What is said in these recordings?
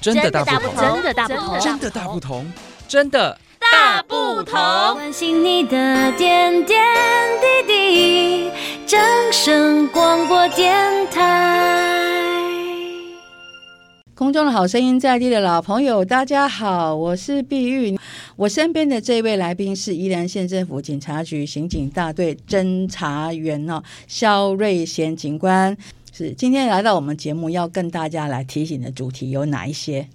真的大不同，真的大不同，真的大不同，真的大不同。关心你的点点滴滴，掌声广播电台。空中的好声音，在地的老朋友，大家好，我是碧玉。我身边的这位来宾是宜兰县政府警察局刑警大队侦查员哦，肖瑞贤警官。是今天来到我们节目，要跟大家来提醒的主题有哪一些？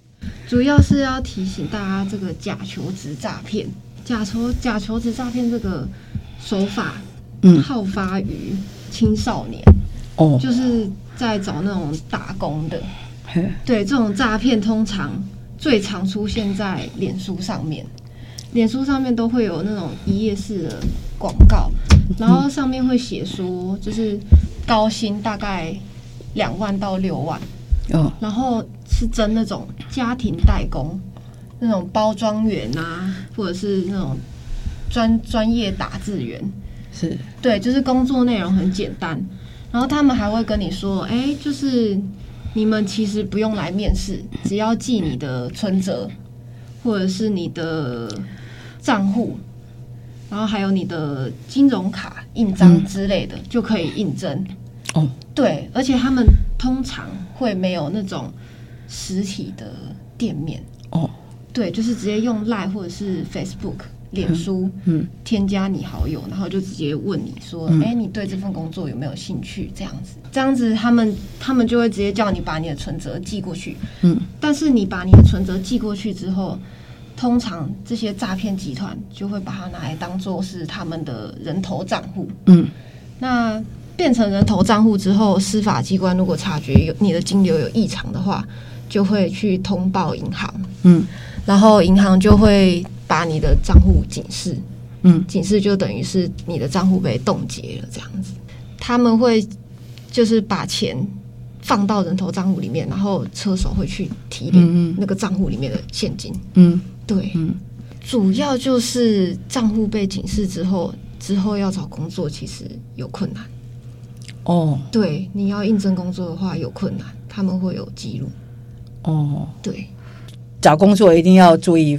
主要是要提醒大家，这个假求职诈骗，假求假求职诈骗这个手法，嗯，好发于青少年，哦，就是在找那种打工的，对，这种诈骗通常最常出现在脸书上面，脸书上面都会有那种一页式的广告，然后上面会写说，就是高薪大概。两万到六万，哦，然后是真那种家庭代工，那种包装员啊，或者是那种专专业打字员，是。对，就是工作内容很简单，然后他们还会跟你说，哎，就是你们其实不用来面试，只要记你的存折，或者是你的账户，然后还有你的金融卡印章之类的，嗯、就可以印证。哦，对，而且他们通常会没有那种实体的店面。哦，对，就是直接用 Line 或者是 Facebook、脸书，嗯，添加你好友，然后就直接问你说，哎、嗯，你对这份工作有没有兴趣？这样子，这样子，他们他们就会直接叫你把你的存折寄过去，嗯，但是你把你的存折寄过去之后，通常这些诈骗集团就会把它拿来当做是他们的人头账户，嗯，那。变成人头账户之后，司法机关如果察觉有你的金流有异常的话，就会去通报银行，嗯，然后银行就会把你的账户警示，嗯，警示就等于是你的账户被冻结了这样子。他们会就是把钱放到人头账户里面，然后车手会去提领那个账户里面的现金，嗯，对，嗯，主要就是账户被警示之后，之后要找工作其实有困难。哦，对，你要应征工作的话有困难，他们会有记录。哦，对，找工作一定要注意，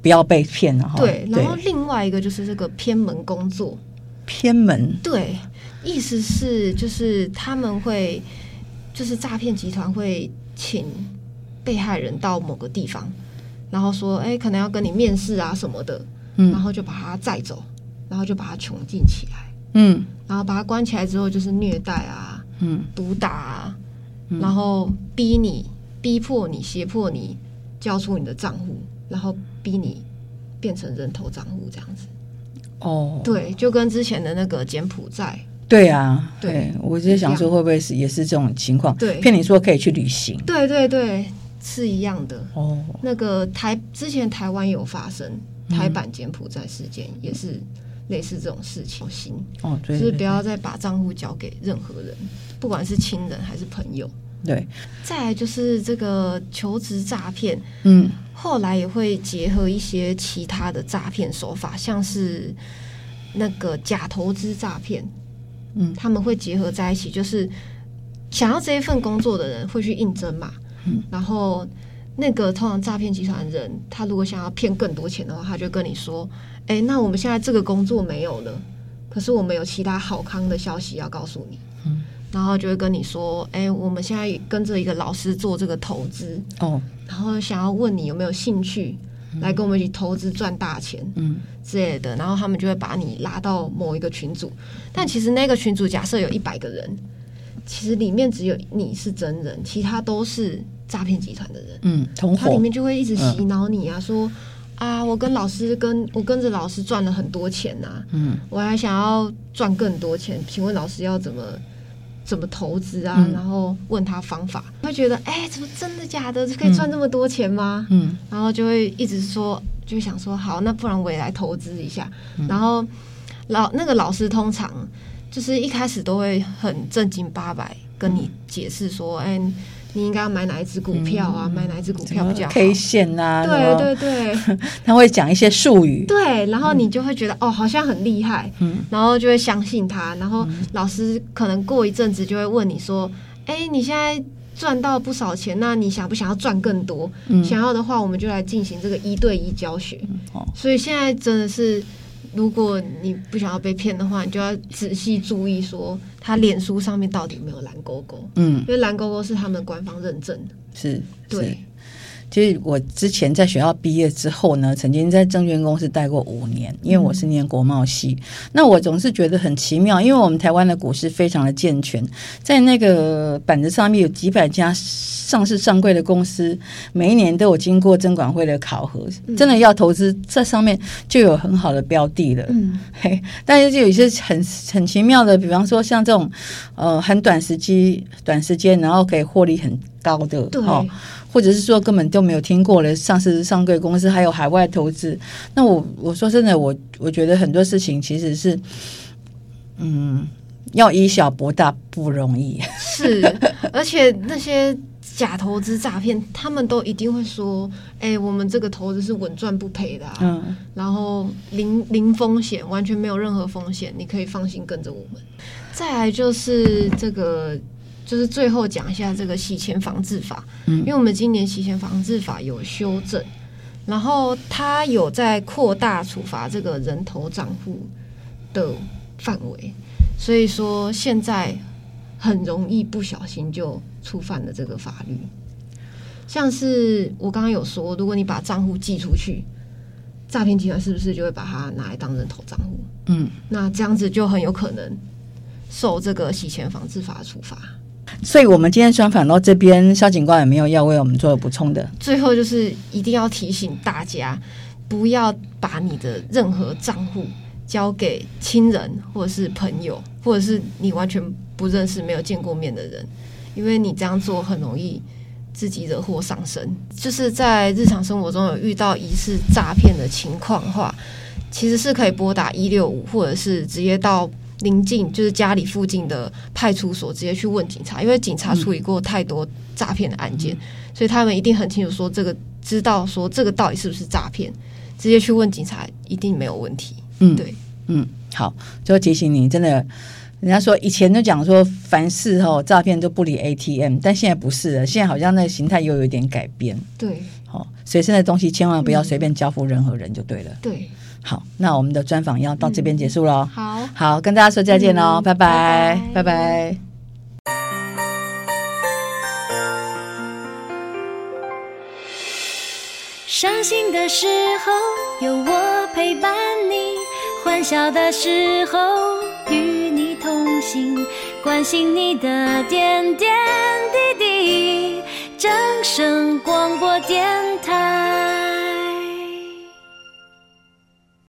不要被骗了哈。对，然后另外一个就是这个偏门工作，偏门，对，意思是就是他们会，就是诈骗集团会请被害人到某个地方，然后说，哎，可能要跟你面试啊什么的，嗯，然后就把他载走，然后就把他囚禁起来。嗯，然后把他关起来之后，就是虐待啊，嗯，毒打啊，嗯，然后逼你、逼迫你、胁迫你交出你的账户，然后逼你变成人头账户这样子。哦，对，就跟之前的那个柬埔寨。对啊，对，我就想说会不会是也是这种情况？对，骗你说可以去旅行。对对对，是一样的。哦，那个台之前台湾有发生台版柬埔寨事件，嗯，也是。类似这种事情，行哦，对，就是不要再把账户交给任何人，不管是亲人还是朋友。对，再来就是这个求职诈骗，嗯，后来也会结合一些其他的诈骗手法，像是那个假投资诈骗，嗯，他们会结合在一起，就是想要这一份工作的人会去应征嘛，嗯，然后那个通常诈骗集团人，他如果想要骗更多钱的话，他就跟你说。哎，那我们现在这个工作没有了，可是我们有其他好康的消息要告诉你。嗯，然后就会跟你说，哎，我们现在跟着一个老师做这个投资哦，然后想要问你有没有兴趣来跟我们一起投资赚大钱，嗯之类的。然后他们就会把你拉到某一个群组，但其实那个群组假设有一百个人，其实里面只有你是真人，其他都是诈骗集团的人。嗯，同伙，他里面就会一直洗脑你啊，说。啊！我跟老师跟我跟着老师赚了很多钱呐、啊，嗯，我还想要赚更多钱，请问老师要怎么怎么投资啊、嗯？然后问他方法，会觉得哎、欸，怎么真的假的可以赚这么多钱吗？嗯，然后就会一直说，就想说好，那不然我也来投资一下。嗯、然后老那个老师通常就是一开始都会很正经八百跟你解释说，哎、欸。你应该要买哪一只股票啊？嗯、买哪一只股票比较好？K 线啊？对对对，他会讲一些术语。对，然后你就会觉得、嗯、哦，好像很厉害，嗯，然后就会相信他。然后老师可能过一阵子就会问你说：“哎、嗯，你现在赚到不少钱，那你想不想要赚更多？嗯，想要的话，我们就来进行这个一对一教学。哦，所以现在真的是，如果你不想要被骗的话，你就要仔细注意说，他脸书上面到底有没有蓝勾勾？嗯，因为蓝勾勾是他们官方认证的。是，对。是其实我之前在学校毕业之后呢，曾经在证券公司待过五年，因为我是念国贸系。嗯、那我总是觉得很奇妙，因为我们台湾的股市非常的健全，在那个板子上面有几百家上市上柜的公司，每一年都有经过证管会的考核，真的要投资，在上面就有很好的标的了。嗯，嘿，但是就有一些很很奇妙的，比方说像这种呃很短时期、短时间，然后可以获利很高的，对。哦或者是说根本都没有听过的上市上柜公司，还有海外投资。那我我说真的，我我觉得很多事情其实是，嗯，要以小博大不容易。是，而且那些假投资诈骗，他们都一定会说：“哎、欸，我们这个投资是稳赚不赔的、啊，嗯，然后零零风险，完全没有任何风险，你可以放心跟着我们。”再来就是这个。就是最后讲一下这个洗钱防治法，嗯，因为我们今年洗钱防治法有修正，然后它有在扩大处罚这个人头账户的范围，所以说现在很容易不小心就触犯了这个法律。像是我刚刚有说，如果你把账户寄出去，诈骗集团是不是就会把它拿来当人头账户？嗯，那这样子就很有可能受这个洗钱防治法的处罚。所以，我们今天专访到这边，肖警官有没有要为我们做补充的？最后就是一定要提醒大家，不要把你的任何账户交给亲人，或者是朋友，或者是你完全不认识、没有见过面的人，因为你这样做很容易自己惹祸上身。就是在日常生活中有遇到疑似诈骗的情况的话，其实是可以拨打一六五，或者是直接到。临近就是家里附近的派出所，直接去问警察，因为警察处理过太多诈骗的案件，嗯、所以他们一定很清楚说这个，知道说这个到底是不是诈骗，直接去问警察一定没有问题。嗯，对，嗯，好，就提醒你，真的，人家说以前都讲说凡事哦诈骗都不理 ATM，但现在不是了，现在好像那个形态又有点改变。对，好，随身的东西千万不要随便交付任何人就对了。对。好，那我们的专访要到这边结束了。好，好，跟大家说再见喽，拜拜，拜拜。伤心的时候有我陪伴你，欢笑的时候与你同行，关心你的点点滴滴。正声广播电台。